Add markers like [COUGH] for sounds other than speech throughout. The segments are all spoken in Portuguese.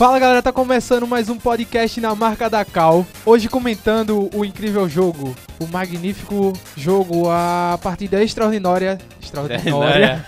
Fala galera, tá começando mais um podcast na marca da Cal. Hoje comentando o incrível jogo, o magnífico jogo, a partida extraordinária. Extraordinária.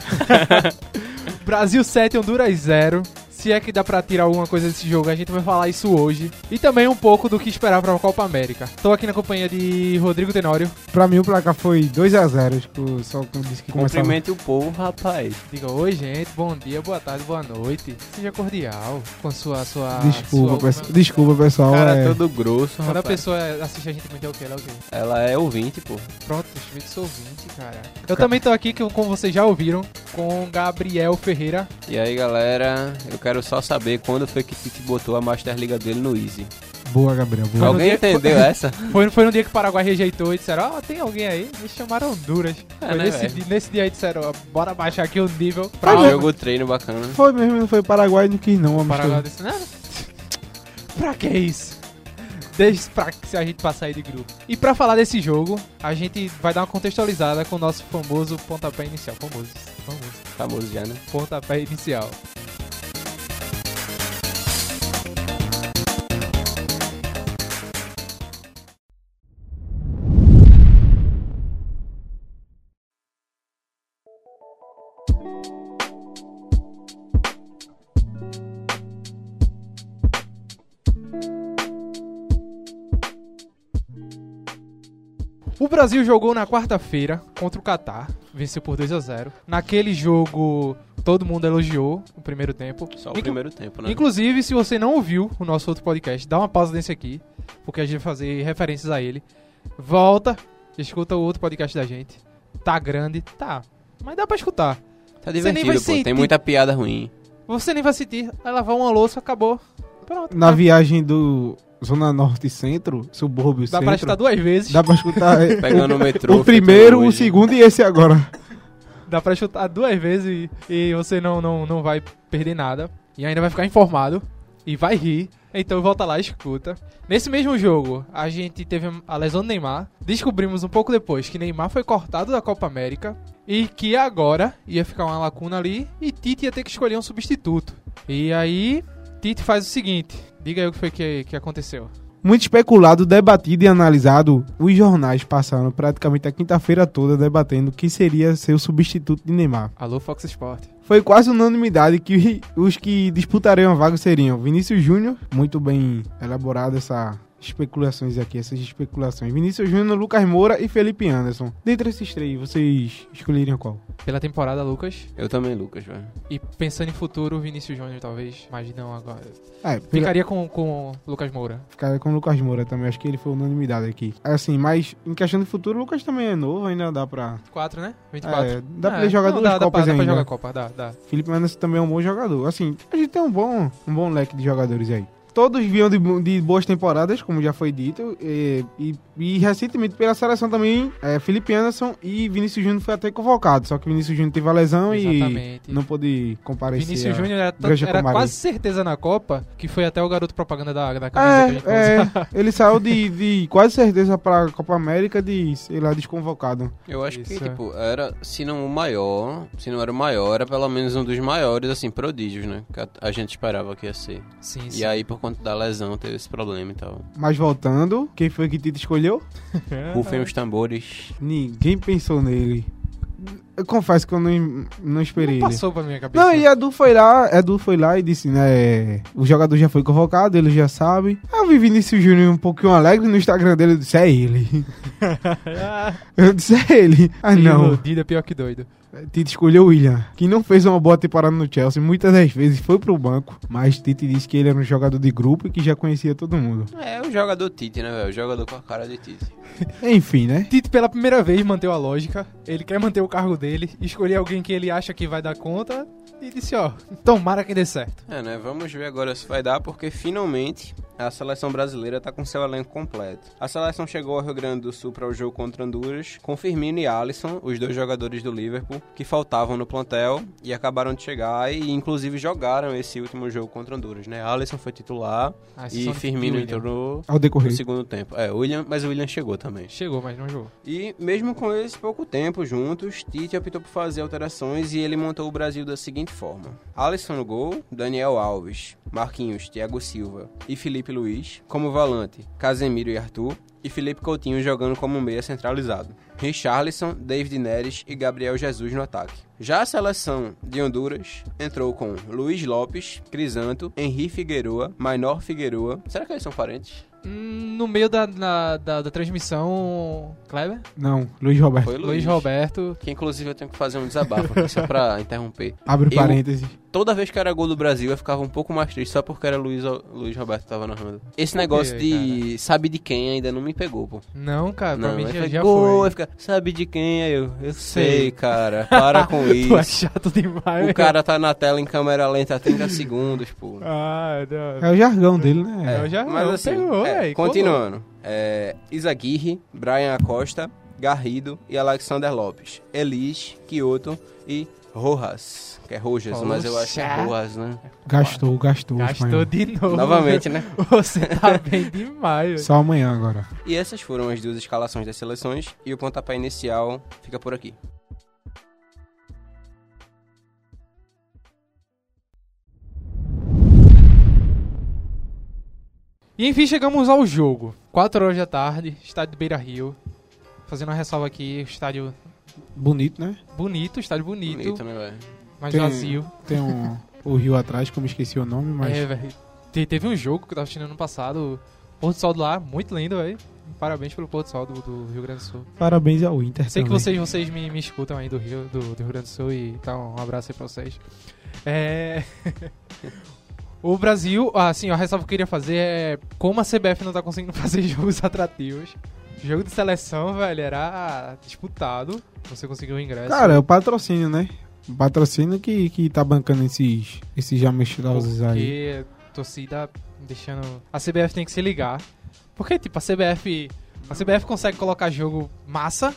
[LAUGHS] Brasil 7, Honduras 0. Se é que dá pra tirar alguma coisa desse jogo, a gente vai falar isso hoje. E também um pouco do que esperar pra Copa América. Tô aqui na companhia de Rodrigo Tenório. Pra mim o placar foi 2x0, acho que o Sol disse que começava. Cumprimente o povo, rapaz. Diga, oi gente, bom dia, boa tarde, boa noite. Seja cordial com sua... sua Desculpa, sua, pessoal. Desculpa, pessoal. Cara, é... todo grosso, Quando a rapaz. pessoa assiste a gente muito é o quê? Ela é o quê? Ela é ouvinte, pô. Pronto, eu que sou ouvinte, cara. Eu também tô aqui, que, como vocês já ouviram, com Gabriel Ferreira. E aí, galera, eu quero só saber quando foi que Tite botou a Master Liga dele no Easy. Boa, Gabriel. Boa. no Alguém dia- entendeu essa? [LAUGHS] Foi, foi no dia que o Paraguai rejeitou e disseram, ó, tem alguém aí? Me chamaram Honduras. É, foi né, nesse, velho? di- nesse dia aí disseram, ó, bora baixar aqui o nível Pra um o jogo treino bacana. Foi mesmo, não foi o Paraguai, não quis não. Paraguai. amistoso. Disse, não, [LAUGHS] pra que isso? Deixa pra que se a gente passar aí de grupo. E pra falar desse jogo, a gente vai dar uma contextualizada com o nosso famoso pontapé inicial. Famoso, famoso. Famoso já, né? Pontapé inicial. Brasil jogou na quarta-feira contra o Catar, venceu por 2 a 0. Naquele jogo, todo mundo elogiou o primeiro tempo. Só o Inclu- primeiro tempo, né? Inclusive, se você não ouviu o nosso outro podcast, dá uma pausa nesse aqui, porque a gente vai fazer referências a ele. Volta, escuta o outro podcast da gente. Tá grande, tá, mas dá pra escutar. Tá Você nem vai divertido, pô. sentir. Tem muita piada ruim. Você nem vai sentir, vai lavar uma louça, acabou. Pronto. Na dá, viagem do Zona Norte e Centro, subúrbio dá centro, pra escutar duas vezes. dá pra escutar é, Pegando o metrô. o primeiro, o segundo e esse agora. Dá pra chutar duas vezes e, e você não, não, não vai perder nada. E ainda vai ficar informado. E vai rir. Então volta lá e escuta. Nesse mesmo jogo, a gente teve a lesão do Neymar. Descobrimos um pouco depois que Neymar foi cortado da Copa América. E que agora ia ficar uma lacuna ali. E Tite ia ter que escolher um substituto. E aí, Tite faz o seguinte. Diga aí o que foi que, que aconteceu. Muito especulado, debatido e analisado, os jornais passaram praticamente a quinta-feira toda debatendo quem seria ser o substituto de Neymar. Alô, Fox Sport. Foi quase unanimidade que os que disputariam a vaga seriam Vinícius Júnior, muito bem elaborada essa especulações aqui, essas especulações. Vinícius Júnior, Lucas Moura e Felipe Anderson. Dentre esses três, vocês escolheriam qual? Pela temporada, Lucas. Eu também, Lucas, velho. E pensando em futuro, Vinícius Júnior talvez. Mas não agora. É, fica, Ficaria com, com Lucas Moura. ficaria com o Lucas Moura também, acho que ele foi unanimidade aqui. Assim, mas em questão de futuro, o Lucas também é novo, ainda dá pra... 4, né? 24. É, dá pra ele jogar não, duas dá, dá Copas pra, dá pra ainda. jogar Copa, dá, dá. Felipe Anderson também é um bom jogador. Assim, a gente tem um bom, um bom leque de jogadores aí. Todos vinham de, de boas temporadas, como já foi dito, e, e- e recentemente pela seleção também, é, Felipe Anderson e Vinícius Júnior foi até convocado, só que Vinícius Júnior teve a lesão e Exatamente. não pôde comparecer. Vinícius a- Júnior era, era quase certeza na Copa que foi até o garoto propaganda da, da camisa que a gente vai É, é, ele saiu de, [LAUGHS] de quase certeza pra Copa América de, sei lá, desconvocado. Eu acho Isso, que, é. tipo, era, se não o maior, se não era o maior, era pelo menos um dos maiores, assim, prodígios, né? Que a, a gente esperava que ia ser. Sim, sim. E aí, por conta da lesão, teve esse problema e tal. Mas voltando, quem foi que Tito escolheu? [LAUGHS] Rufem os tambores. Ninguém pensou nele. Eu confesso que eu não, não esperei Não ele. passou pra minha cabeça. Não, e Edu foi lá, Edu foi lá e disse, né, o jogador já foi convocado, ele já sabe. Eu vi Vinícius Júnior um pouquinho alegre no Instagram dele, eu disse, é ele. [LAUGHS] Eu disse, é ele. Ah, não. Iludido é pior que doido. Tite escolheu o William, que não fez uma boa temporada no Chelsea, muitas das vezes foi pro banco, mas Tite disse que ele era um jogador de grupo e que já conhecia todo mundo. É o jogador Tite, né, velho? O jogador com a cara de Tite. [LAUGHS] Enfim, né? Tite, pela primeira vez, manteve a lógica. Ele quer manter o cargo dele, escolher alguém que ele acha que vai dar conta e disse, ó, tomara que dê certo. É, né? Vamos ver agora se vai dar, porque finalmente a seleção brasileira tá com seu elenco completo. A seleção chegou ao Rio Grande do Sul para o jogo contra Honduras, com Firmino e Alisson, os dois jogadores do Liverpool, que faltavam no plantel e acabaram de chegar e inclusive jogaram esse último jogo contra Honduras, né? Alisson foi titular A e Firmino entrou Ao no decorrer. segundo tempo. É, o William, mas o William chegou também. Chegou, mas não jogou. E mesmo com esse pouco tempo juntos, Tite optou por fazer alterações e ele montou o Brasil da seguinte seguinte forma: Alisson no gol, Daniel Alves, Marquinhos, Thiago Silva e Felipe Luiz. Como volante, Casemiro e Arthur. E Felipe Coutinho jogando como meia centralizado. Richarlison, David Neres e Gabriel Jesus no ataque. Já a seleção de Honduras entrou com Luiz Lopes, Crisanto, Henri Figueroa, Mainor Figueroa. Será que eles são parentes? No meio da, na- da, da transmissão, Kleber, Não, Luiz Roberto. Foi Luiz Roberto. Que inclusive eu tenho que fazer um desabafo aqui, só pra [LAUGHS] interromper. Abre Eu- parênteses. Toda vez que era gol do Brasil, eu ficava um pouco mais triste só porque era Luiz, Luiz Roberto que tava narrando. Esse negócio de sabe de quem ainda não me pegou, pô. Não, cara, pra Não, mim aí já, já gol, foi. aí fica, sabe de quem? Aí eu, eu Sei. sei, cara, [LAUGHS] para com Tu é isso. chato demais. O cara tá na tela em câmera lenta há 30 segundos, pô. Ah, não. É o jargão dele, né? É, já Mas não, assim, pegou, é, véi, continuando. É, Isaguirre, Brian Acosta, Garrido e Alexander Lopes. Elis, Kyoto e Rojas. Que é Rojas, mas eu acho que é Poxa. Rojas, né? Gastou, gastou. Gastou de novo. Novamente, né? [LAUGHS] Você tá bem demais. Só amanhã agora. E essas foram as duas escalações das seleções e o pontapé inicial fica por aqui. E enfim, chegamos ao jogo. 4 horas da tarde, estádio do Beira Rio. Fazendo uma ressalva aqui, estádio Bonito, né? bonito, estádio bonito, Bonito, né, velho? mas Tem- vazio. Tem um, o rio atrás, que eu me esqueci o nome, mas. É, velho. Te- Teve um jogo que eu tava assistindo ano passado, Porto do Sol do lá, muito lindo, velho. Parabéns pelo Porto do Sol do, do Rio Grande do Sul. Parabéns ao Inter. Sei que também. vocês, vocês me, me escutam aí do Rio, do, do Rio Grande do Sul e então um abraço aí pra vocês. É... [LAUGHS] o Brasil, assim, a ressalva que eu queria fazer é como a CBF não tá conseguindo [LAUGHS] fazer jogos atrativos. Jogo de seleção, velho, era disputado. Você conseguiu o ingresso. Cara, é o patrocínio, né? O patrocínio que, que tá bancando esses, esses jamestroses aí. Porque torcida deixando. A CBF tem que se ligar. Porque, tipo, a CBF. A CBF consegue colocar jogo massa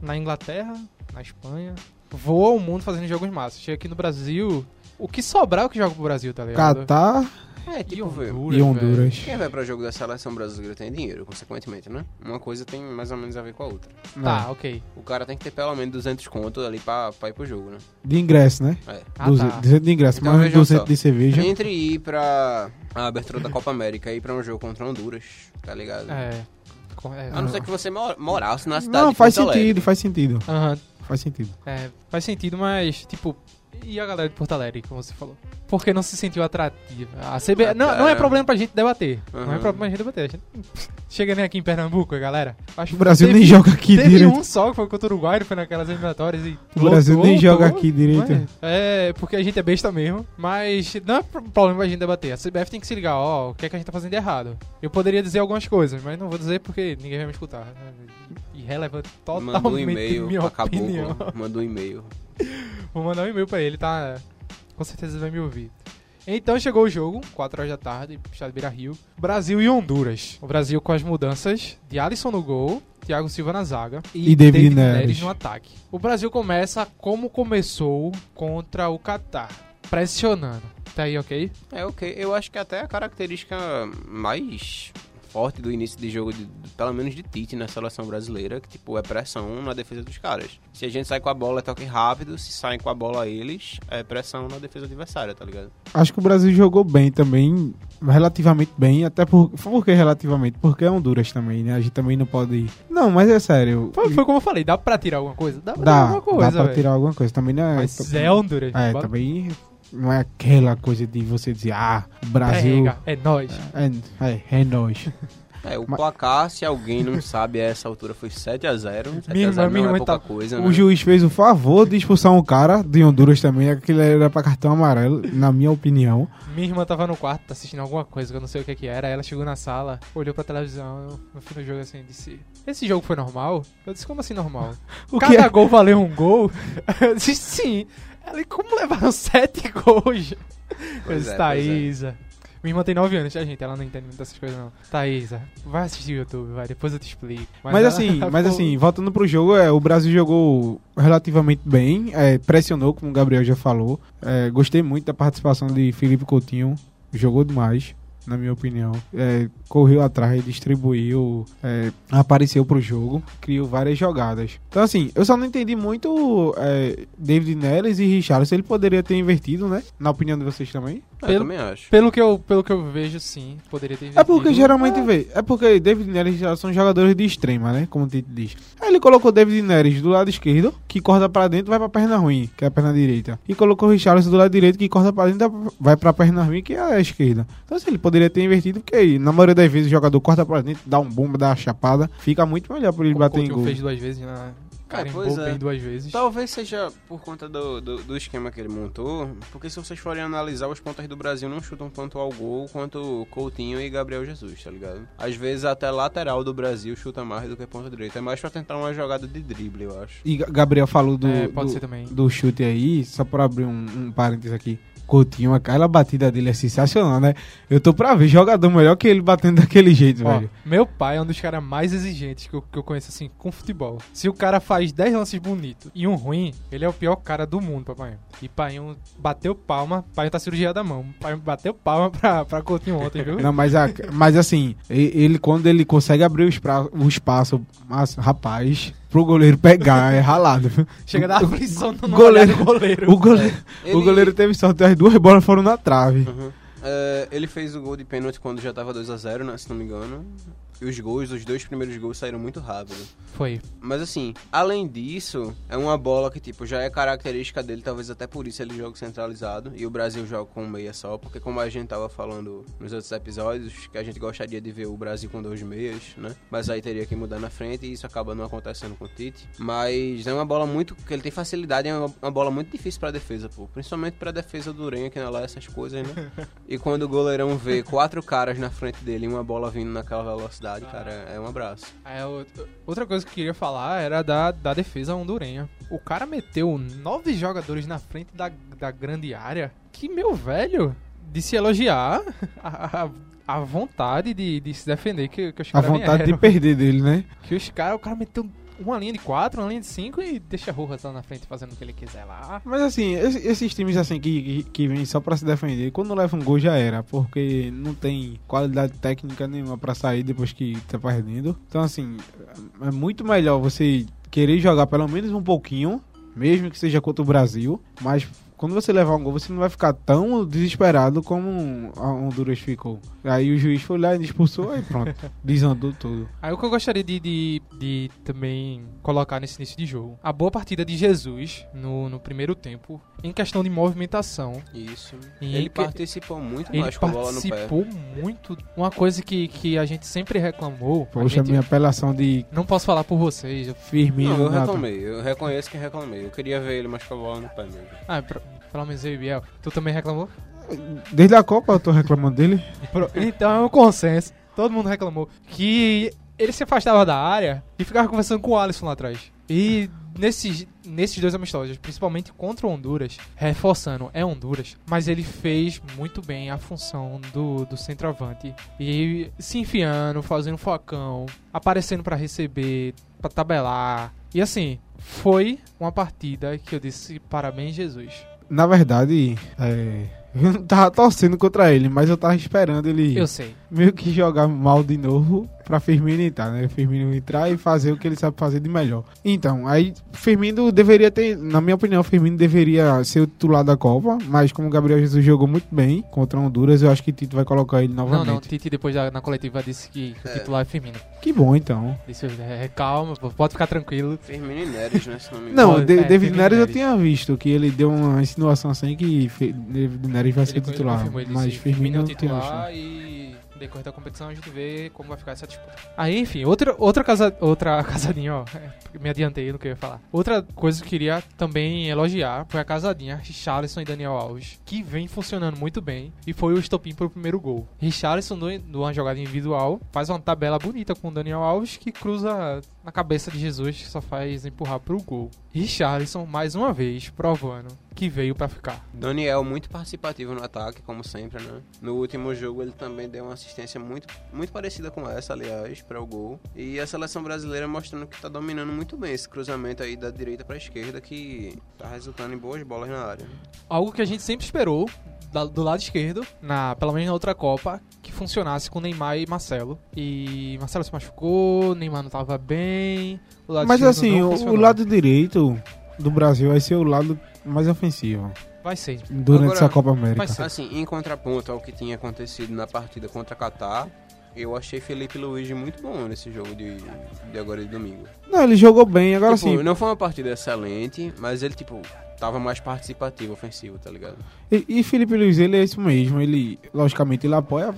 na Inglaterra, na Espanha. Voa o mundo fazendo jogos massa. Chega aqui no Brasil. O que sobrar é o que joga pro Brasil, tá ligado? Catar É, E tipo, velho, e Honduras. quem vai pra jogo da seleção brasileira tem dinheiro, consequentemente, né? Uma coisa tem mais ou menos a ver com a outra. Tá, ok. O cara tem que ter pelo menos 200 conto ali pra, pra ir pro jogo, né? De ingresso, né? É. Ah, 200, tá. 200 de ingresso, Então, mais vejam 200 só. de cerveja. Entre ir pra a abertura da Copa América e ir pra um jogo contra Honduras, tá ligado? É. Co- é, A não ser que você mora- morasse na cidade Não, de faz Porto Alegre. sentido, faz sentido. Aham, Faz sentido. é, faz sentido, mas, tipo. E a galera de Porto Alegre, como você falou? Porque não se sentiu atrativa. A CB... Ah, não, não é cara. problema pra gente debater. Não é Uhum. problema pra gente debater. A gente... [LAUGHS] Chega nem aqui em Pernambuco, galera. Acho O Brasil teve- nem joga aqui Teve direito. um só que foi contra o Uruguai, foi naquelas eliminatórias e. O Brasil lotou, nem joga lotou. aqui direito. É, porque a gente é besta mesmo. Mas não é pro- problema pra gente debater. A CBF tem que se ligar, ó, o que é que a gente tá fazendo de errado. Eu poderia dizer algumas coisas, mas não vou dizer porque ninguém vai me escutar. Irrelevante totalmente Manda um e-mail, acabou. Manda um e-mail. [LAUGHS] Vou mandar um e-mail pra ele, tá? Com certeza ele vai me ouvir. Então chegou o jogo, 4 horas da tarde, Estado Beira Rio. Brasil e Honduras. O Brasil com as mudanças de Alisson no gol, Thiago Silva na zaga E David Neres. no ataque. O Brasil começa como começou contra o Catar, pressionando. Tá aí, ok? É, ok. Eu acho que até a característica mais forte do início de jogo, de- de- pelo menos de Tite na seleção brasileira, que tipo, é pressão na defesa dos caras. Se a gente sai com a bola, é toque rápido. Se saem com a bola eles, é pressão na defesa adversária, tá ligado? Acho que o Brasil jogou bem também, relativamente bem, até por, por que relativamente? Porque é Honduras também, né? A gente também não pode. Não, mas é sério. Foi, foi como eu falei, dá pra tirar alguma coisa? Dá pra Dá, tirar alguma coisa, dá pra velho. tirar alguma coisa. Também não é. Mas é Honduras. É, bota- também não é aquela coisa de você dizer, ah, Brasil. É nóis. É, é, é nós. É, o Mas- placar, se alguém não sabe, a essa altura foi 7x0. 7x0 Minha irmã- não minha é irmã pouca tá- coisa, O né? juiz fez o favor de expulsar um cara de Honduras também, aquele era pra cartão amarelo, na minha opinião. Minha irmã tava no quarto, tá assistindo alguma coisa que eu não sei o que que era. Ela chegou na sala, olhou pra televisão, eu- no fim do jogo assim, disse: Esse jogo foi normal? Eu disse: Como assim normal? [LAUGHS] O Cada que é? gol valeu um gol? [LAUGHS] Eu disse: Sim. Ela, e como levaram [LAUGHS] sete gols? Eu Pois disse: é, Thaísa. Minha irmã tem 9 anos, tá, gente? Ela não entende muito dessas coisas, não. Thaísa, vai assistir o YouTube, vai, depois eu te explico. Mas, ela- assim, [LAUGHS] mas pô, assim, voltando pro jogo, é, o Brasil jogou relativamente bem, é, pressionou, como o Gabriel já falou. É, gostei muito da participação de Felipe Coutinho, jogou demais. na minha opinião. É, correu atrás, distribuiu, é, apareceu pro jogo, criou várias jogadas. Então, assim, eu só não entendi muito é, David Neres e Richarlison. Ele poderia ter invertido, né? Na opinião de vocês também. Eu Pelo- também acho. Pelo que, eu, pelo que eu vejo, sim, poderia ter É porque geralmente vê. É porque David Neres e são jogadores de extrema, né? Como o Tite diz. Aí ele colocou David Neres do lado esquerdo, que corta pra dentro vai pra perna ruim, que é a perna direita. E colocou o Richarlison do lado direito, que corta pra dentro vai pra perna ruim, que é a esquerda. Então assim, ele poderia ter invertido, porque aí, na maioria das vezes o jogador corta pra dentro, dá um bomba, dá uma chapada. Fica muito melhor pra ele Como bater em gol. fez duas vezes na... Carimbou pois é. bem duas vezes. Talvez seja por conta do, do, do esquema que ele montou, porque se vocês forem analisar, os pontas do Brasil não chutam tanto ao gol quanto Coutinho e Gabriel Jesus, tá ligado? Às vezes até lateral do Brasil chuta mais do que ponta direita. É mais pra tentar uma jogada de drible, eu acho. E Ga- Gabriel falou do, É, pode do, ser também. do chute aí, só pra abrir um, um parênteses aqui. Coutinho, aquela batida dele é sensacional, né? Eu tô pra ver jogador melhor que ele batendo daquele jeito, Ó, velho. meu pai é um dos caras mais exigentes que eu, que eu conheço, assim, com futebol. Se o cara faz 10 lances bonitos e um ruim, ele é o pior cara do mundo, papai. E Painho bateu palma, Painho tá cirurgia da mão. Painho bateu palma [LAUGHS] pra, pra Coutinho ontem, viu? Não, mas, a- mas assim, ele quando ele consegue abrir o, espra- o espaço, mas, rapaz, pro goleiro pegar é ralado. Chega a dar aflição no goleiro- do goleiro. O goleiro, Ele- o goleiro teve sorte, as duas bolas foram na trave. Uhum. É, ele fez o gol de pênalti quando já tava 2x0, né, se não me engano. E os gols, os dois primeiros gols saíram muito rápido. Foi. Mas assim, além disso, é uma bola que, tipo, já é característica dele, talvez até por isso ele joga centralizado. E o Brasil joga com meia só, porque como a gente tava falando nos outros episódios, que a gente gostaria de ver o Brasil com dois meias, né? Mas aí teria que mudar na frente e isso acaba não acontecendo com o Tite. Mas é uma bola muito. que ele tem facilidade, é uma, uma bola muito difícil pra defesa, pô. Principalmente pra defesa do Urenha, que não é lá essas coisas, né? [LAUGHS] E quando o goleirão vê quatro caras na frente dele e uma bola vindo naquela velocidade, cara, é um abraço. É, outra coisa que eu queria falar era da, da defesa hondurenha. O cara meteu nove jogadores na frente da, da grande área. Que, meu velho, de se elogiar [LAUGHS] a, a, a vontade de, de se defender que, que os A caras vontade de perder dele, né? Que os caras, o cara meteu uma linha de quatro, uma linha de cinco e deixa Rojas lá na frente fazendo o que ele quiser lá. Mas assim, esse- esses times assim que, que, que vêm só pra se defender, quando leva um gol já era, porque não tem qualidade técnica nenhuma pra sair depois que tá perdendo. Então assim, é muito melhor você querer jogar pelo menos um pouquinho, mesmo que seja contra o Brasil, mas quando você levar um gol, você não vai ficar tão desesperado como a Honduras ficou. Aí o juiz foi lá e expulsou e pronto, [LAUGHS] desandou tudo. Aí o que eu gostaria de, de, de também colocar nesse início de jogo. A boa partida de Jesus no, no primeiro tempo, em questão de movimentação. Isso. E ele participou muito Ele mais com a bola no pé. participou muito. Uma coisa que, que a gente sempre reclamou. a Poxa, gente- minha apelação de Não posso falar por vocês. eu- Firmino. Não, eu reclamei, eu reconheço que reclamei. Eu queria ver ele mais com a bola no pé mesmo. Ah, pra, pelo menos eu e Biel. Tu também reclamou? Desde a Copa eu tô reclamando dele. Então é um consenso. Todo mundo reclamou. Que ele se afastava da área e ficava conversando com o Alisson lá atrás. E nesses, nesses dois amistosos, principalmente contra o Honduras, reforçando, é Honduras, mas ele fez muito bem a função do, do centroavante. E se enfiando, fazendo focão, aparecendo pra receber, pra tabelar. E assim, foi uma partida que eu disse parabéns, Jesus. Na verdade, é, eu [LAUGHS] não tava torcendo contra ele, mas eu tava esperando ele Eu sei. meio que jogar mal de novo pra Firmino entrar, né? Firmino entrar e fazer o que ele sabe fazer de melhor. Então, aí Firmino deveria ter, na minha opinião, Firmino deveria ser o titular da Copa, mas como o Gabriel Jesus jogou muito bem contra Honduras, eu acho que Tito vai colocar ele Não, novamente. não, Tite depois da, na coletiva disse que o titular é Firmino. Que bom, então. Disse, é, calma, pode ficar tranquilo. Firmino e Neres, né? Se não me Não. É, David Firmino Neres eu tinha visto que ele deu uma insinuação assim que David Neres vai ser titular, mas Firmino é o titular e decorrer da competição a gente vê como vai ficar essa disputa. Aí, enfim, outra, outra, casa, outra [LAUGHS] casadinha, ó, é, me adiantei no que eu ia falar. Outra coisa que eu queria também elogiar foi a casadinha Richarlison e Daniel Alves, que vem funcionando muito bem e foi o estopim pro primeiro gol. Richarlison, numa jogada individual, faz uma tabela bonita com o Daniel Alves que cruza na cabeça de Jesus, que só faz empurrar pro gol. Richarlison, mais uma vez, provando que veio pra ficar. Daniel muito participativo no ataque, como sempre, né? No último jogo ele também deu uma assistência muito, muito parecida com essa, aliás, para o gol. E a seleção brasileira mostrando que tá dominando muito bem esse cruzamento aí da direita pra esquerda, que tá resultando em boas bolas na área. Algo que a gente sempre esperou do lado esquerdo, na, pelo menos na outra Copa, que funcionasse com Neymar e Marcelo. E Marcelo se machucou, Neymar não tava bem. O lado Mas assim, o, o lado direito do Brasil vai ser o lado mais ofensivo vai ser. durante Agora, essa Copa América. vai ser. Assim, em contraponto ao que tinha acontecido na partida contra Catar, eu achei Felipe Luiz muito bom nesse jogo de, de agora de domingo. Não, ele jogou bem, agora tipo, sim. não foi uma partida excelente, mas ele, tipo, tava mais participativo, ofensivo, tá ligado? E, e Felipe Luiz, ele é isso mesmo. Ele, logicamente, ele apoia,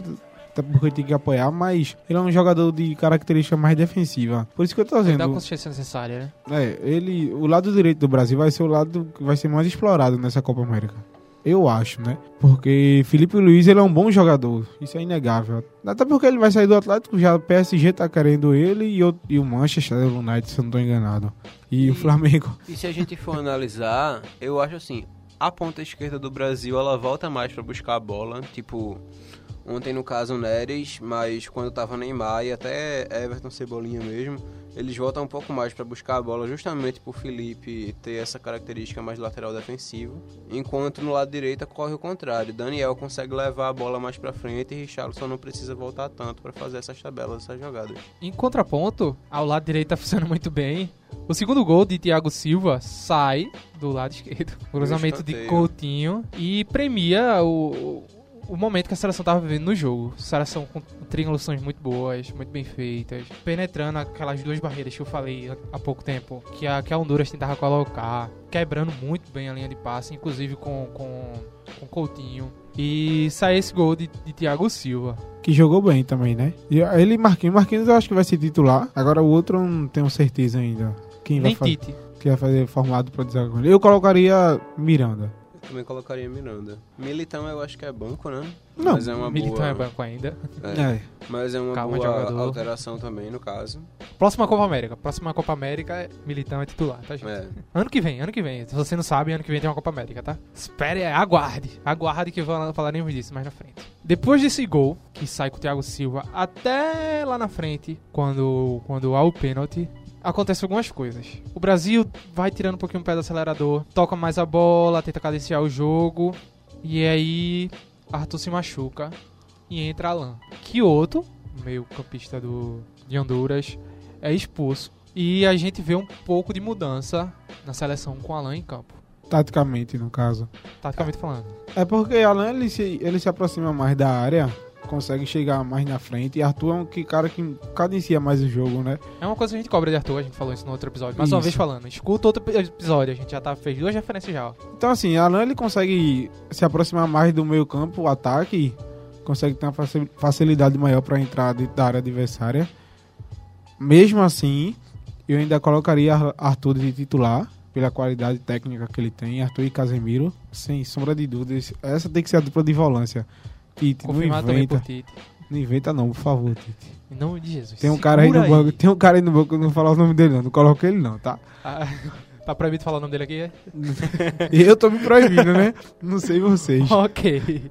até porque tem que apoiar, mas ele é um jogador de característica mais defensiva. Por isso que eu tô Dá a dizendo. consistência necessária, né? É, ele, o lado direito do Brasil vai ser o lado que vai ser mais explorado nessa Copa América. Eu acho, né? Porque Felipe Luiz ele é um bom jogador, isso é inegável. Até porque ele vai sair do Atlético, já o PSG tá querendo ele e o, e o Manchester United, se eu não tô enganado. E, E- o Flamengo. E se a gente for analisar, eu acho assim, a ponta esquerda do Brasil, ela volta mais pra buscar a bola, tipo, ontem no caso o Neres, mas quando tava Neymar e até Everton Cebolinha mesmo, eles voltam um pouco mais pra buscar a bola justamente por Felipe ter essa característica mais lateral defensivo, enquanto no lado direito corre o contrário, Daniel consegue levar a bola mais pra frente e Richarlison não precisa voltar tanto pra fazer essas tabelas, essas jogadas. Em contraponto, ao lado direito tá funcionando muito bem. O segundo gol de Thiago Silva sai do lado esquerdo. [LAUGHS] Cruzamento de. Coutinho e premia o, o momento que a seleção tava vivendo no jogo. Seleção com triangulações muito boas, muito bem feitas, penetrando aquelas duas barreiras que eu falei há pouco tempo, que a, que a Honduras tentava colocar, quebrando muito bem a linha de passe, inclusive com, com, com Coutinho. E sai esse gol de, de Thiago Silva. Que jogou bem também, né? E ele e Marquinhos. Marquinhos eu acho que vai ser titular. Agora o outro eu não tenho certeza ainda. Quem vai Nem fazer? Tite. Que vai fazer formado pra ele. Eu colocaria Miranda. Também colocaria Miranda. Militão eu acho que é banco, né? Não, mas é uma Militão boa... é banco ainda. É. É. Mas é uma Calma, boa jogador. alteração também, no caso. Próxima Copa América. Próxima Copa América, é Militão é titular, tá, gente? É. Ano que vem, ano que vem. Se você não sabe, ano que vem tem uma Copa América, tá? Espere, aguarde. Aguarde que fal- falaremos disso mais na frente. Depois desse gol, que sai com o Thiago Silva, até lá na frente, quando, quando há o pênalti, acontecem algumas coisas. O Brasil vai tirando um pouquinho o pé do acelerador, toca mais a bola, tenta cadenciar o jogo, e aí Arthur se machuca e entra Alan. Kyoto, meio campista do, de Honduras, é expulso. E a gente vê um pouco de mudança na seleção com Alan em campo, Taticamente, no caso. taticamente falando. É porque Alan ele se, ele se aproxima mais da área, consegue chegar mais na frente. E Arthur é um que, cara que cadencia mais o jogo, né? É uma coisa que a gente cobra de Arthur, a gente falou isso no outro episódio. Mais uma Isso. vez falando, escuta outro episódio, a gente já tá, fez duas referências já. Então, assim, Alan ele consegue se aproximar mais do meio campo, o ataque, consegue ter uma faci- facilidade maior para entrar dentro da área adversária. Mesmo assim, eu ainda colocaria Ar- Arthur de titular, pela qualidade técnica que ele tem, Arthur e Casemiro, sem sombra de dúvidas. Essa tem que ser a dupla de volância. Tite, não Confirmado também inventa. por Tite. Não inventa não, por favor, Tite. Em nome de Jesus. Tem um cara aí no banco, tem um cara aí no banco, eu não vou falar o nome dele não, não coloca ele não, tá? Ah, [LAUGHS] tá proibido falar o nome dele aqui? é? [LAUGHS] Eu tô me proibindo, né? Não sei vocês. [LAUGHS] ok.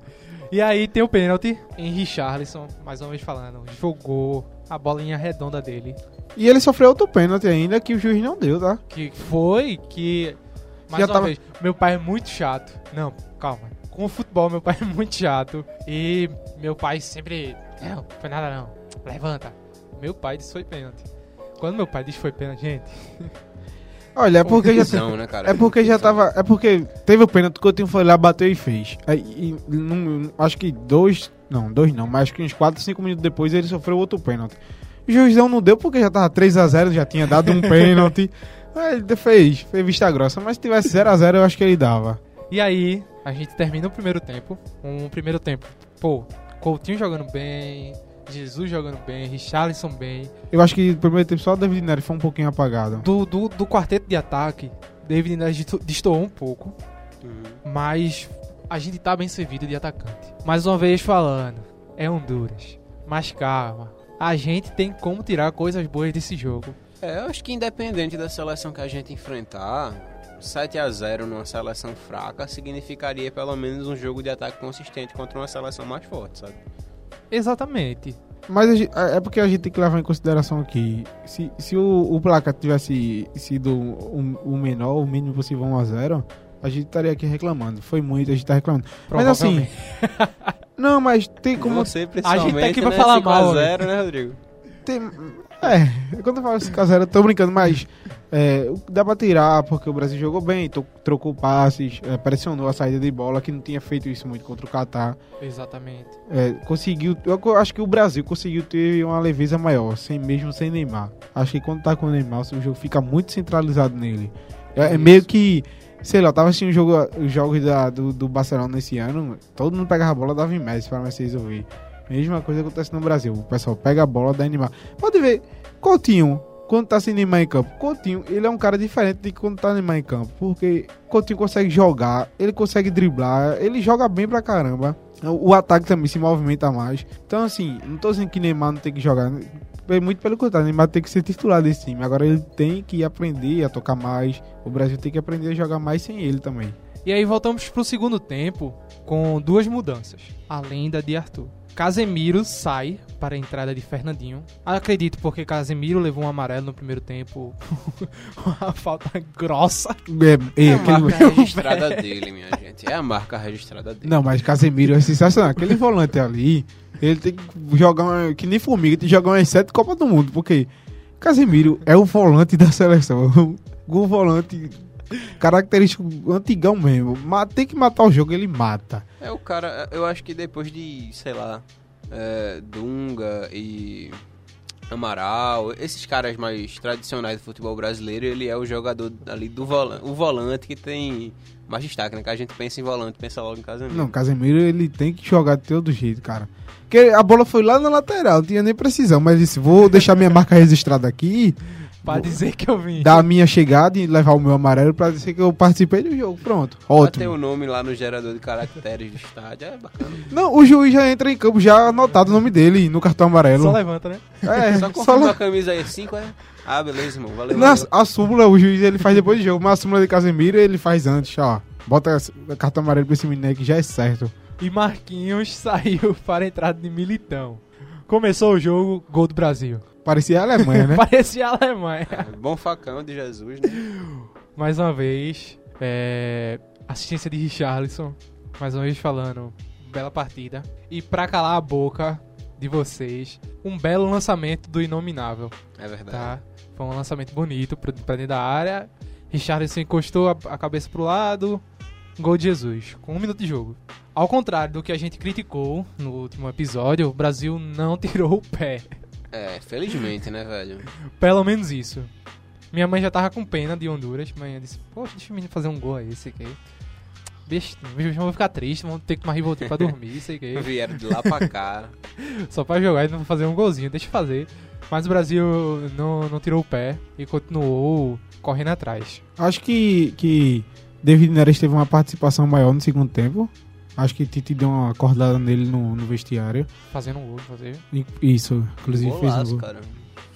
E aí tem o pênalti em Richarlison, mais uma vez falando, jogou a bolinha redonda dele. E ele sofreu outro pênalti ainda que o juiz não deu, tá? Que foi que. Mais Já uma tava- vez, meu pai é muito chato. Não, calma. Com o futebol, meu pai é muito chato. E meu pai sempre. Não, foi nada não. Levanta. Meu pai disse foi pênalti. Quando meu pai disse foi pênalti, gente. [LAUGHS] Olha, é porque já né, cara? é porque já tava, é porque teve o pênalti que o Coutinho foi lá, bateu e fez. Aí, e não- acho que dois, não, dois não, mas acho que uns 4, 5 minutos depois ele sofreu outro pênalti. O juizão não deu porque já tava 3 a 0, já tinha dado um [LAUGHS] pênalti. Aí ele fez, fez vista grossa, mas se tivesse 0 a 0 eu acho que ele dava. E aí, a gente termina o primeiro tempo. Um primeiro tempo, pô, Coutinho jogando bem, Jesus jogando bem, Richarlison bem. Eu acho que no primeiro tempo só o David Neres foi um pouquinho apagado. Do, do, do quarteto de ataque, David Neres destoou um pouco. Uhum. mas a gente tá bem servido de atacante. Mais uma vez falando, é Honduras. Mas calma, a gente tem como tirar coisas boas desse jogo. É, eu acho que independente da seleção que a gente enfrentar, 7 a 0 numa seleção fraca significaria pelo menos um jogo de ataque consistente contra uma seleção mais forte, sabe? Exatamente. Mas a gente- é é porque a gente tem que levar em consideração aqui. Se, se o, o placar tivesse sido o, o menor, o mínimo possível 1x0, a gente estaria aqui reclamando. Foi muito, a gente tá reclamando. Mas assim. Não, mas tem como. Você, A gente tá aqui pra né? falar 5 a mal, 0, né, Rodrigo? Tem, é, quando eu falo esse caso, eu tô brincando, mas é, dá pra tirar porque o Brasil jogou bem, trocou passes, é, pressionou a saída de bola, que não tinha feito isso muito contra o Catar. Exatamente. É, conseguiu. Eu acho que o Brasil conseguiu ter uma leveza maior, sem mesmo sem Neymar. Acho que quando tá com o Neymar, o jogo fica muito centralizado nele. É, é meio que. Sei lá, eu tava assistindo jogo, os jogos da- do, do Barcelona esse ano, todo mundo pegava a bola dava em Messi pra Messi resolver. Mesma coisa acontece no Brasil. O pessoal pega a bola, dá em Neymar. Pode ver, Coutinho, quando tá sem Neymar em campo, Coutinho, ele é um cara diferente de quando tá Neymar em campo. Porque Coutinho consegue jogar, ele consegue driblar, ele joga bem pra caramba. O, ataque também se movimenta mais. Então, assim, não tô dizendo que Neymar não tem que jogar. É Muito pelo contrário, Neymar tem que ser titular desse time. Agora ele tem que aprender a tocar mais. O Brasil tem que aprender a jogar mais sem ele também. E aí voltamos pro segundo tempo com duas mudanças, além da de Arthur. Casemiro sai para a entrada de Fernandinho. Acredito porque Casemiro levou um amarelo no primeiro tempo. [LAUGHS] Uma falta grossa. É, é, É a marca registrada [LAUGHS] dele, minha gente. É a marca registrada dele. Não, mas Casemiro é sensacional. Aquele volante ali, ele tem que jogar uma, que nem formiga, tem que jogar umas sete Copas do Mundo, porque Casemiro é o volante da seleção. [LAUGHS] O volante característico antigão mesmo. Tem que matar o jogo, ele mata. É o cara, eu acho que depois de, sei lá, é, Dunga e Amaral, esses caras mais tradicionais do futebol brasileiro, ele é o jogador ali do volante, o volante que tem mais destaque, né? Que a gente pensa em volante, pensa logo em Casemiro. Não, Casemiro ele tem que jogar de todo jeito, cara. Porque a bola foi lá na lateral, não tinha nem precisão, mas disse: vou deixar minha marca registrada aqui, Pra dizer que eu vim. dar a minha chegada e levar o meu amarelo pra dizer que eu participei do jogo. Pronto, ótimo. o nome lá no gerador de caracteres do estádio, é bacana. Não, o juiz já entra em campo, já anotado o nome dele no cartão amarelo. Só levanta, né? É, Só só confirma lá- a camisa aí, 5 é? Ah, beleza, irmão, valeu. na, valeu. a súmula, o juiz ele faz depois do jogo, mas a súmula de Casemiro ele faz antes, ó. Bota o cartão amarelo pra esse menino aí que já é certo. E Marquinhos [LAUGHS] saiu para a entrada de Militão. Começou o jogo, gol do Brasil. Parecia a Alemanha, né? [LAUGHS] Parecia a Alemanha. Bom facão de Jesus, né? Mais uma vez, é, assistência de Richarlison. Mais uma vez falando, bela partida. E pra calar a boca de vocês, um belo lançamento do Inominável, É verdade. tá? Foi um lançamento bonito pra, pra dentro da área. Richarlison encostou a, a cabeça pro lado. Gol de Jesus, com um minuto de jogo. Ao contrário do que a gente criticou no último episódio, o Brasil não [LAUGHS] tirou o pé. É, felizmente, né, velho? Pelo menos isso. Minha mãe já tava com pena de Honduras. Mãe disse: Poxa, deixa o menino fazer um gol aí, sei que. Besta, vão ficar tristes, vão ter que tomar Rivotril pra dormir, sei que. [LAUGHS] Vieram de lá pra cá. [LAUGHS] Só pra jogar e não fazer um golzinho, deixa eu fazer. Mas o Brasil não, não tirou o pé e continuou correndo atrás. Acho que, que David Neres teve uma participação maior no segundo tempo. Acho que Tite deu uma acordada nele no, no vestiário. Fazendo um gol, fazer. Isso, inclusive fez um Golaço, gol. cara.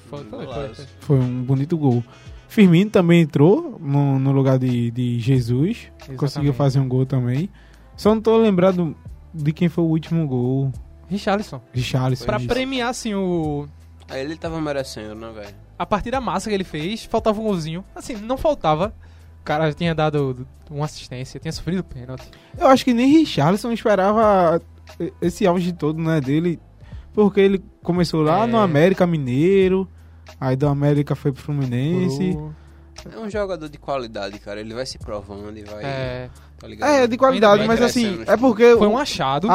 Foi, foi, Golaço. foi, foi. Foi um bonito gol. Firmino também entrou no, no lugar de, de Jesus. Conseguiu Exatamente. fazer um gol também. Só não tô lembrado de quem foi o último gol. Richarlison. Richarlison. Pra isso. premiar, assim, o. Aí ele tava merecendo, né, velho? A partida massa que ele fez, faltava um golzinho. Assim, não faltava. O cara tinha dado uma assistência, tinha sofrido pênalti. Eu acho que nem Richarlison esperava esse auge todo, né, dele. Porque ele começou lá É. no América Mineiro. Aí do América foi pro Fluminense. Pro- É um jogador de qualidade, cara. Ele vai se provando e vai. É, Tá ligado? É, de qualidade, mas assim, crescendo. é porque foi um achado.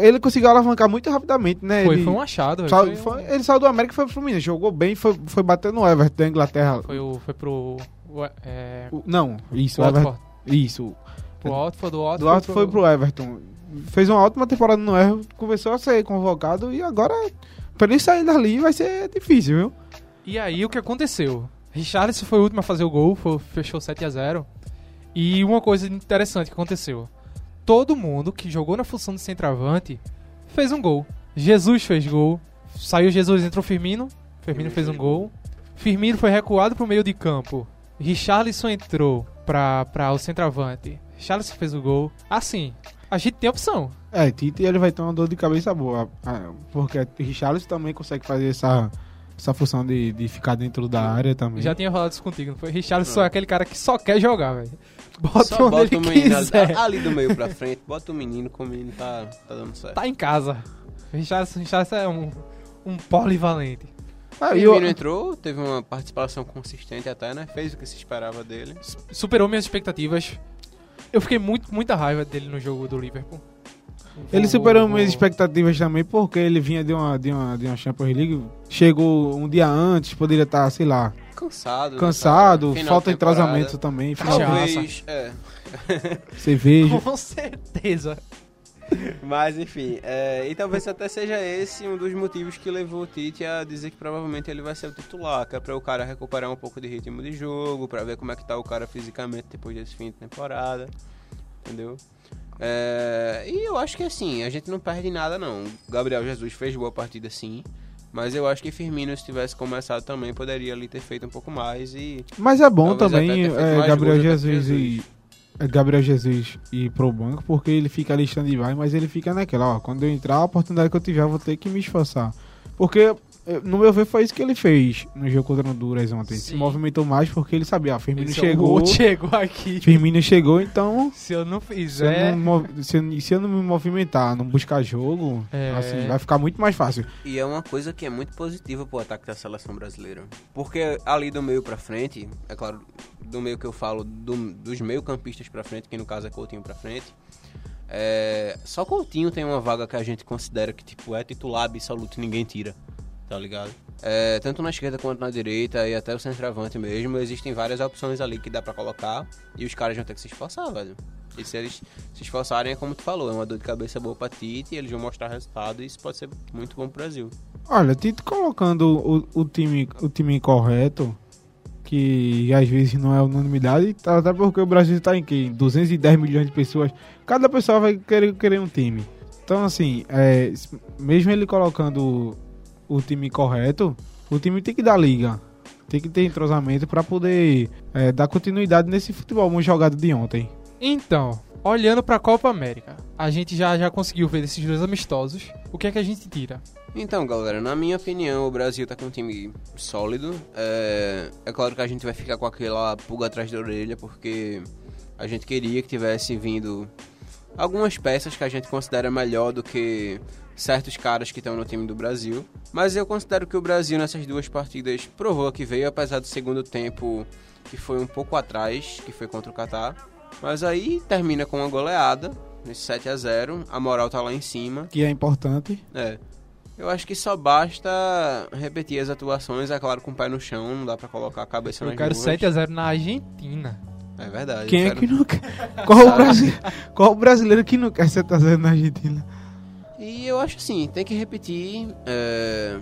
ele conseguiu alavancar muito rapidamente, né? foi, ele, foi um achado. saiu- foi, foi- ele saiu do América e foi pro Fluminense. Jogou bem, foi, foi bater no Everton da Inglaterra. foi, o, foi pro. o- É, O- Não, isso, o Everton. Watford. Isso. Pro Watford, do Watford. Do Everton foi pro Everton. Fez uma ótima temporada no Everton, começou a ser convocado e agora, pra ele sair dali, vai ser difícil, viu? E aí o que aconteceu? Richarlison foi o último a fazer o gol, foi- fechou 7 a 0 E uma coisa interessante que aconteceu. Todo mundo que jogou na função de centroavante fez um gol. Jesus fez gol. Saiu Jesus, entrou Firmino. Firmino fez um gol. Firmino foi recuado pro meio de campo. Richarlison entrou pra, pra o centroavante. Richarlison fez o gol. Assim, a gente tem opção. É, Tite ele vai ter uma dor de cabeça boa. ah, Porque Richarlison também consegue fazer essa, essa função de, de ficar dentro da área também. Já tinha falado isso contigo, não foi? Richarlison é aquele cara que só quer jogar, velho. Bota Só onde bota ele o menino ali, quiser. ali do meio pra frente, bota o menino, que o menino tá, tá dando certo. Tá em casa. Richarlison, Richarlison é um, um polivalente. Ah, o e eu- Firmino entrou, teve uma participação consistente até, né? Fez o que se esperava dele. Superou minhas expectativas. Eu fiquei muito, muita raiva dele no jogo do Liverpool. Ele superou minhas expectativas também, porque ele vinha de uma, de uma, de uma Champions League, chegou um dia antes, poderia estar, sei lá, Cansado. né, cansado, falta de de entrosamento também, final Talvez, é. cerveja. [LAUGHS] Com certeza. Mas enfim, é, e talvez até seja esse um dos motivos que levou o Tite a dizer que provavelmente ele vai ser o titular, que é pra o cara recuperar um pouco de ritmo de jogo, pra ver como é que tá o cara fisicamente depois desse fim de temporada, entendeu? É, e eu acho que assim, a gente não perde nada não. Gabriel Jesus fez boa partida sim, mas eu acho que Firmino se tivesse começado também poderia ali ter feito um pouco mais e Mas é bom também é, mais Gabriel Jesus e é, Gabriel Jesus ir pro banco, porque ele fica ali stand-by, mas ele fica naquela, ó, quando eu entrar, a oportunidade que eu tiver, eu vou ter que me esforçar. Porque, no meu ver, foi isso que ele fez no jogo contra o Honduras ontem. Se Sim. movimentou mais porque ele sabia, ó, Firmino Esse é chegou, gol [LAUGHS] chegou aqui. Firmino chegou, então Se eu não se eu, fizer. não, se, eu, se eu não me movimentar, não buscar jogo, É. assim, vai ficar muito mais fácil. E é uma coisa que é muito positiva pro ataque da seleção brasileira. Porque ali do meio pra frente, é claro, do meio que eu falo, do- dos meio campistas pra frente, que no caso é Coutinho pra frente, é, só Coutinho tem uma vaga que a gente considera que tipo é titular absoluto e ninguém tira, tá ligado? É, tanto na esquerda quanto na direita e até o centroavante mesmo, existem várias opções ali que dá pra colocar e os caras vão ter que se esforçar, velho. E se eles se esforçarem, é como tu falou, é uma dor de cabeça boa pra Tite e eles vão mostrar resultado e isso pode ser muito bom pro Brasil. Olha, Tite colocando o, o time, o time correto, que às vezes não é unanimidade, tá- até porque o Brasil tá em quê? Em 210 milhões de pessoas. Cada pessoa vai querer, querer um time. Então, assim, é, mesmo ele colocando o, o time correto, o time tem que dar liga. Tem que ter entrosamento pra poder é, dar continuidade nesse futebol muito jogado de ontem. Então, olhando pra Copa América, a gente já, já conseguiu ver esses dois amistosos. O que é que a gente tira? Então, galera, na minha opinião, o Brasil tá com um time sólido. É, é claro que a gente vai ficar com aquela pulga atrás da orelha, porque a gente queria que tivesse vindo algumas peças que a gente considera melhor do que certos caras que estão no time do Brasil. Mas eu considero que o Brasil nessas duas partidas provou que veio, apesar do segundo tempo que foi um pouco atrás, que foi contra o Catar. Mas aí termina com uma goleada, nesse 7 a 0 a moral tá lá em cima. Que é importante. É. Eu acho que só basta repetir as atuações, é claro, com o pé no chão, não dá pra colocar a cabeça Eu nas quero nuvens. 7x0 na Argentina. É verdade. Quem eu é quero- que não [LAUGHS] quer? Qual o, qual o brasileiro que não quer ser trazido na Argentina? E eu acho assim, tem que repetir é,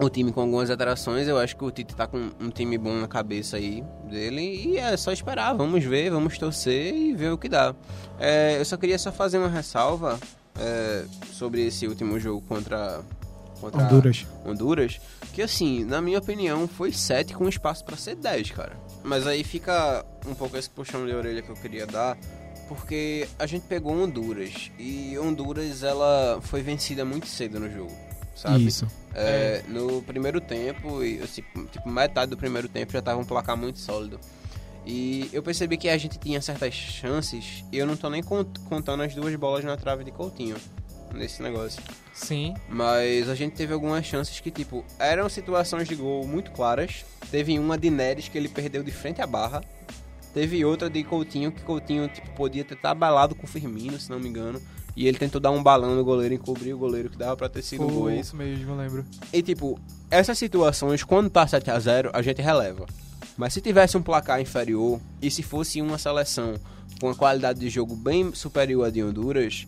o time com algumas alterações. Eu acho que o Tite tá com um time bom na cabeça aí dele. E é só esperar, vamos ver, vamos torcer e ver o que dá. É, eu só queria só fazer uma ressalva é, sobre esse último jogo contra, contra Honduras. Honduras, que assim, na minha opinião, foi 7 com espaço pra ser 10, cara. Mas aí fica um pouco esse puxão de orelha que eu queria dar, porque a gente pegou Honduras e Honduras ela foi vencida muito cedo no jogo, sabe? Isso. É, No primeiro tempo, assim, tipo, metade do primeiro tempo já tava um placar muito sólido. E eu percebi que a gente tinha certas chances, e eu não tô nem cont- contando as duas bolas na trave de Coutinho nesse negócio. Sim. Mas a gente teve algumas chances que, tipo, eram situações de gol muito claras. Teve uma de Neres que ele perdeu de frente à barra. Teve outra de Coutinho que Coutinho, tipo, podia ter tabalado com o Firmino, se não me engano. E ele tentou dar um balão no goleiro, encobrir o goleiro, que dava pra ter sido um gol. Isso mesmo, eu lembro. E, tipo, essas situações, quando tá 7x0, a gente releva. Mas se tivesse um placar inferior, e se fosse uma seleção com uma qualidade de jogo bem superior à de Honduras,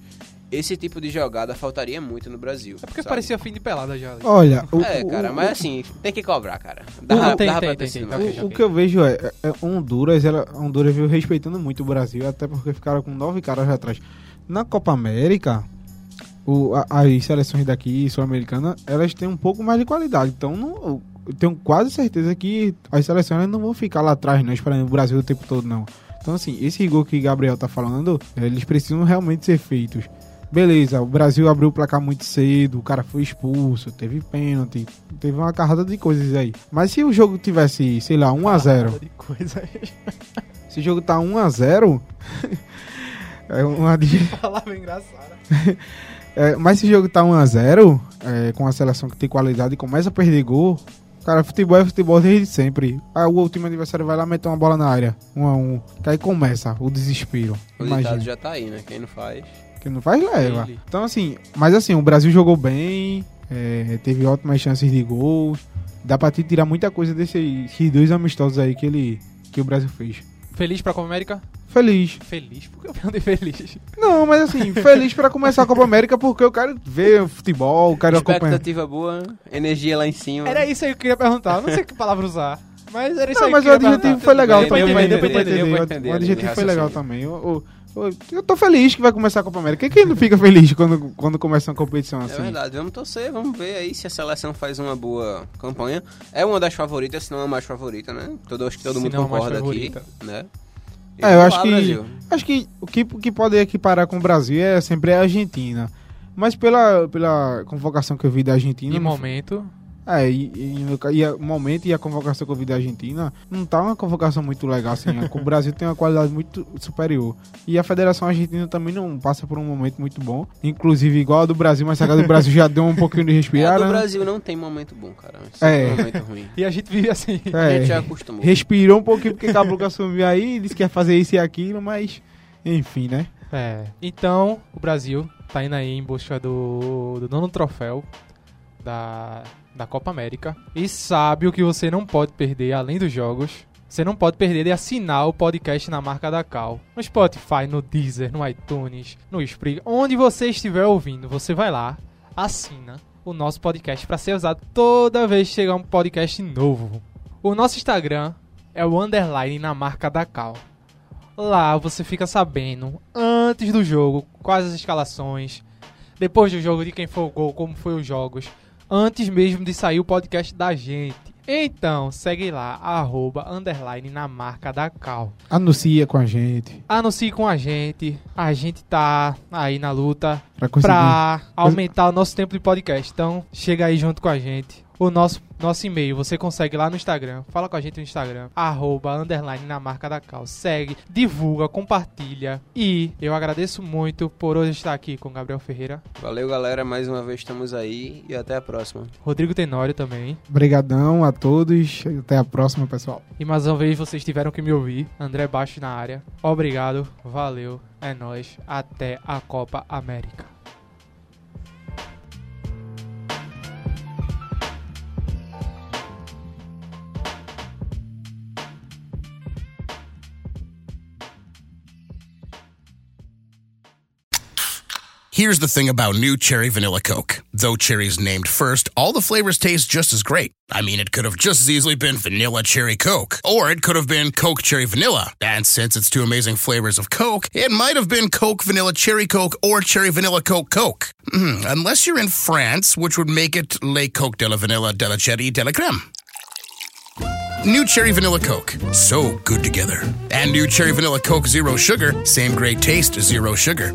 esse tipo de jogada faltaria muito no Brasil. É porque sabe? parecia fim de pelada já. Olha, o, É, o- cara, o- mas assim, tem que cobrar, cara. Não, Dava, tem, dava tem, pra tem, tem, mais. ok, O, o que eu vejo é, é, é Honduras, ela, Honduras veio respeitando muito o Brasil, até porque ficaram com nove caras atrás. Na Copa América, o, a- as seleções daqui, sul-americana, elas têm um pouco mais de qualidade. Então, não- eu tenho quase certeza que as seleções não vão ficar lá atrás, não, esperando o Brasil o tempo todo, não. Então, assim, esse rigor que Gabriel tá falando, eles precisam realmente ser feitos. Beleza, o Brasil abriu o placar muito cedo, o cara foi expulso, teve pênalti, teve uma carrada de coisas aí. Mas se o jogo tivesse, sei lá, 1 a 0 De coisa aí. [LAUGHS] se o jogo tá 1 a 0 [LAUGHS] é uma Palavra engraçada. [LAUGHS] é, mas se o jogo tá 1 a 0 é, com a seleção que tem qualidade e começa a perder gol, cara, futebol é futebol desde sempre. Aí o time adversário vai lá meter uma bola na área, 1 a 1 que aí começa o desespero. O Imagina. já tá aí, né? Quem não faz. Quem não faz, leva. Ele. Então, assim, mas assim, o Brasil jogou bem, é, teve ótimas chances de gols. Dá pra te tirar muita coisa desses dois amistosos aí que ele que o Brasil fez. Feliz pra Copa América? Feliz. Feliz? Por que eu perguntei feliz? Não, mas assim, feliz pra começar a Copa América porque eu quero ver futebol, quero acompanhar. Expectativa boa, energia lá em cima. Era isso aí que eu queria perguntar. Não sei que palavra usar. Mas era isso Não, aí mas que o eu queria adjetivo perguntar. foi legal Deu pra também. entender, Deu pra deu pra entender. entender, O adjetivo foi legal também. Eu, eu, eu- tô feliz que vai começar a Copa América. Quem não fica feliz quando, quando começa uma competição É assim? verdade, vamos torcer, vamos ver aí se a seleção faz uma boa campanha. É uma das favoritas, se não a mais favorita, né? Todo, acho que todo Se mundo mais concorda aqui, favorita. né? E É, eu acho lá, que- Brasil. Acho que o que, que pode equiparar com o Brasil é sempre a Argentina. Mas pela, pela convocação que eu vi da Argentina. Em não- momento, É, e, e, ca- e a- o momento e a convocação que eu vi da Argentina não tá uma convocação muito legal, assim. o [LAUGHS] Brasil tem uma qualidade muito superior. E a Federação Argentina também não passa por um momento muito bom. Inclusive, igual a do Brasil, mas a do Brasil já deu um pouquinho de [LAUGHS] É, a respirar, do né? Brasil não tem momento bom, cara. É. É. um momento ruim. [LAUGHS] e a gente vive assim. A gente já É, acostumou. respirou um pouquinho porque Cabluca assumiu aí, disse que ia fazer isso e aquilo, mas enfim, né? É. Então, o Brasil tá indo aí em busca do, do nono troféu da, da Copa América. E sabe o que você não pode perder além dos jogos. Você não pode perder de assinar o podcast na marca da Cal. No Spotify, no Deezer, no iTunes, no Spreaker. Onde você estiver ouvindo, você vai lá, assina o nosso podcast para ser usado toda vez que chegar um podcast novo. O nosso Instagram é o underline na marca da Cal. Lá você fica sabendo, antes do jogo, quais as escalações, depois do jogo, de quem foi o gol, como foi os jogos, antes mesmo de sair o podcast da gente. Então, segue lá, arroba, underline, na marca da Cal. Anuncia com a gente. Anuncie com a gente, a gente tá aí na luta Pra pra aumentar o nosso tempo de podcast. Então, chega aí junto com a gente. O nosso, nosso e-mail você consegue lá no Instagram. Fala com a gente no Instagram. Arroba, underline na marca da Cal. Segue, divulga, compartilha. E eu agradeço muito por hoje estar aqui com Gabriel Ferreira. Valeu, galera. Mais uma vez estamos aí e até a próxima. Rodrigo Tenório também. Obrigadão a todos. Até a próxima, pessoal. E mais uma vez vocês tiveram que me ouvir. André Baixo na área. Obrigado, valeu, é nóis. Até a Copa América. Here's the thing about new Cherry Vanilla Coke. Though cherry's named first, all the flavors taste just as great. I mean, it could have just as easily been Vanilla Cherry Coke, or it could have been Coke Cherry Vanilla. And since it's two amazing flavors of Coke, it might have been Coke Vanilla Cherry Coke or Cherry Vanilla Coke Coke. Mm, unless you're in France, which would make it Le Coke de la Vanilla de la Cherry de la Creme. New Cherry Vanilla Coke. So good together. And new Cherry Vanilla Coke Zero Sugar. Same great taste, zero sugar.